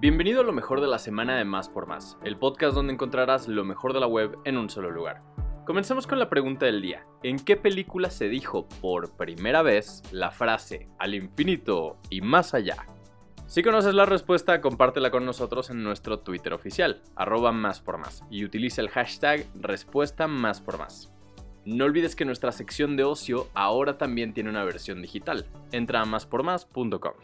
Bienvenido a lo mejor de la semana de Más por Más, el podcast donde encontrarás lo mejor de la web en un solo lugar. Comencemos con la pregunta del día. ¿En qué película se dijo por primera vez la frase al infinito y más allá? Si conoces la respuesta, compártela con nosotros en nuestro Twitter oficial, arroba más por más, y utiliza el hashtag respuesta más por más. No olvides que nuestra sección de ocio ahora también tiene una versión digital. Entra a máspormás.com.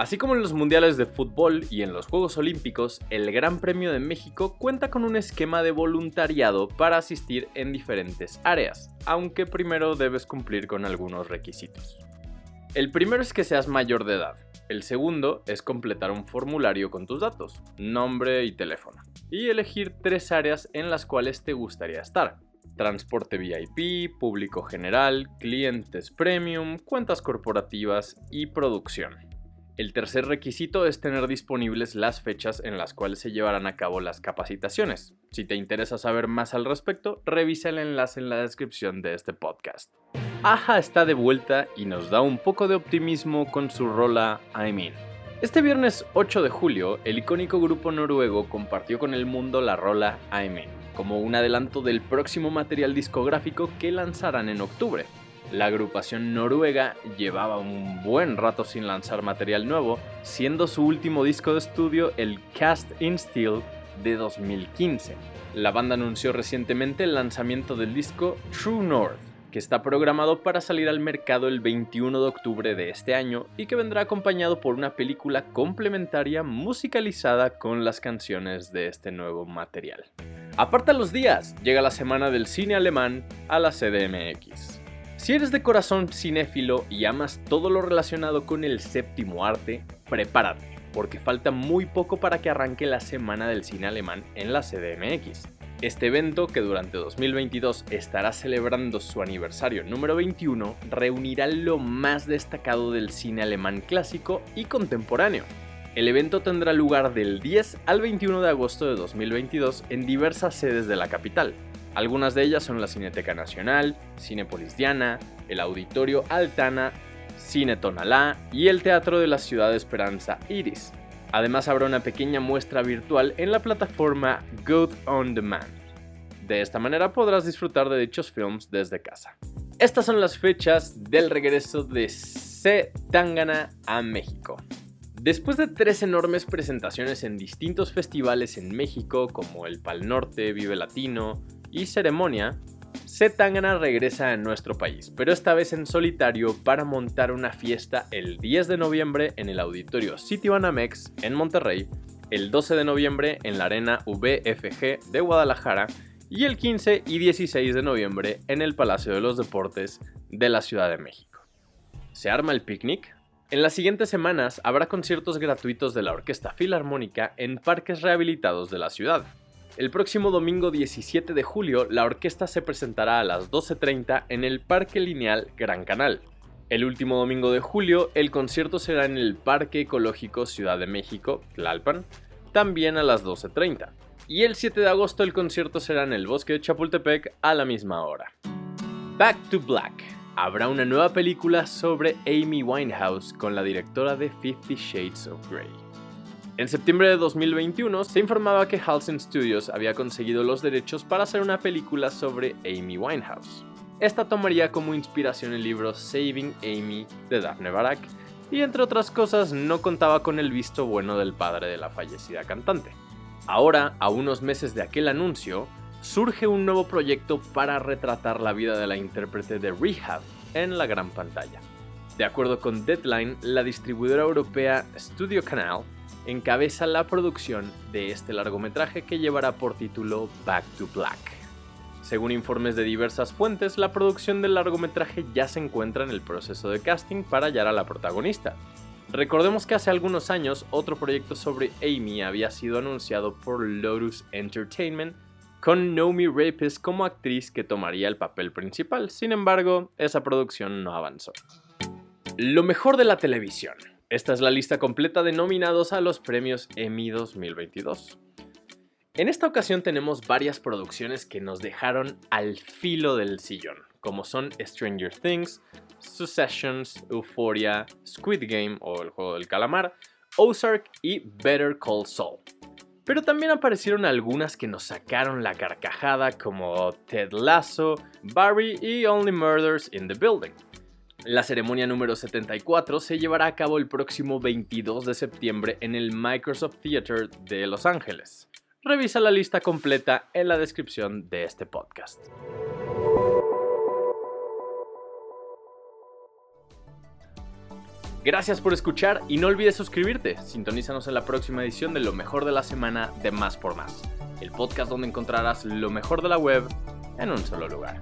Así como en los mundiales de fútbol y en los Juegos Olímpicos, el Gran Premio de México cuenta con un esquema de voluntariado para asistir en diferentes áreas, aunque primero debes cumplir con algunos requisitos. El primero es que seas mayor de edad. El segundo es completar un formulario con tus datos, nombre y teléfono, y elegir tres áreas en las cuales te gustaría estar. Transporte VIP, público general, clientes premium, cuentas corporativas y producción. El tercer requisito es tener disponibles las fechas en las cuales se llevarán a cabo las capacitaciones. Si te interesa saber más al respecto, revisa el enlace en la descripción de este podcast. Aja está de vuelta y nos da un poco de optimismo con su rola I Mean. Este viernes 8 de julio, el icónico grupo noruego compartió con el mundo la rola I Mean, como un adelanto del próximo material discográfico que lanzarán en octubre. La agrupación noruega llevaba un buen rato sin lanzar material nuevo, siendo su último disco de estudio el Cast in Steel de 2015. La banda anunció recientemente el lanzamiento del disco True North, que está programado para salir al mercado el 21 de octubre de este año y que vendrá acompañado por una película complementaria musicalizada con las canciones de este nuevo material. Aparta los días, llega la semana del cine alemán a la CDMX. Si eres de corazón cinéfilo y amas todo lo relacionado con el séptimo arte, prepárate, porque falta muy poco para que arranque la Semana del Cine Alemán en la CDMX. Este evento, que durante 2022 estará celebrando su aniversario número 21, reunirá lo más destacado del cine alemán clásico y contemporáneo. El evento tendrá lugar del 10 al 21 de agosto de 2022 en diversas sedes de la capital, algunas de ellas son la Cineteca Nacional, Cinepolis Diana, el Auditorio Altana, Cine Tonalá y el Teatro de la Ciudad de Esperanza Iris. Además habrá una pequeña muestra virtual en la plataforma Good On Demand. De esta manera podrás disfrutar de dichos films desde casa. Estas son las fechas del regreso de C. Tangana a México. Después de tres enormes presentaciones en distintos festivales en México como el Pal Norte, Vive Latino, y ceremonia, Zetangana regresa a nuestro país, pero esta vez en solitario para montar una fiesta el 10 de noviembre en el auditorio Citibanamex en Monterrey, el 12 de noviembre en la arena VFG de Guadalajara y el 15 y 16 de noviembre en el Palacio de los Deportes de la Ciudad de México. ¿Se arma el picnic? En las siguientes semanas habrá conciertos gratuitos de la Orquesta Filarmónica en parques rehabilitados de la ciudad. El próximo domingo 17 de julio, la orquesta se presentará a las 12.30 en el Parque Lineal Gran Canal. El último domingo de julio, el concierto será en el Parque Ecológico Ciudad de México, Tlalpan, también a las 12.30. Y el 7 de agosto el concierto será en el Bosque de Chapultepec a la misma hora. Back to Black. Habrá una nueva película sobre Amy Winehouse con la directora de Fifty Shades of Grey. En septiembre de 2021 se informaba que Halcyon Studios había conseguido los derechos para hacer una película sobre Amy Winehouse. Esta tomaría como inspiración el libro Saving Amy de Daphne Barak y entre otras cosas no contaba con el visto bueno del padre de la fallecida cantante. Ahora, a unos meses de aquel anuncio, surge un nuevo proyecto para retratar la vida de la intérprete de Rehab en la gran pantalla. De acuerdo con Deadline, la distribuidora europea Studio Canal encabeza la producción de este largometraje que llevará por título Back to Black. Según informes de diversas fuentes, la producción del largometraje ya se encuentra en el proceso de casting para hallar a la protagonista. Recordemos que hace algunos años otro proyecto sobre Amy había sido anunciado por Lotus Entertainment con Naomi Rapis como actriz que tomaría el papel principal, sin embargo, esa producción no avanzó. Lo mejor de la televisión. Esta es la lista completa de nominados a los premios Emmy 2022. En esta ocasión tenemos varias producciones que nos dejaron al filo del sillón, como son Stranger Things, Successions, Euphoria, Squid Game o el juego del calamar, Ozark y Better Call Saul. Pero también aparecieron algunas que nos sacaron la carcajada como Ted Lasso, Barry y Only Murders in the Building. La ceremonia número 74 se llevará a cabo el próximo 22 de septiembre en el Microsoft Theater de Los Ángeles. Revisa la lista completa en la descripción de este podcast. Gracias por escuchar y no olvides suscribirte. Sintonízanos en la próxima edición de Lo mejor de la semana de Más por Más, el podcast donde encontrarás lo mejor de la web en un solo lugar.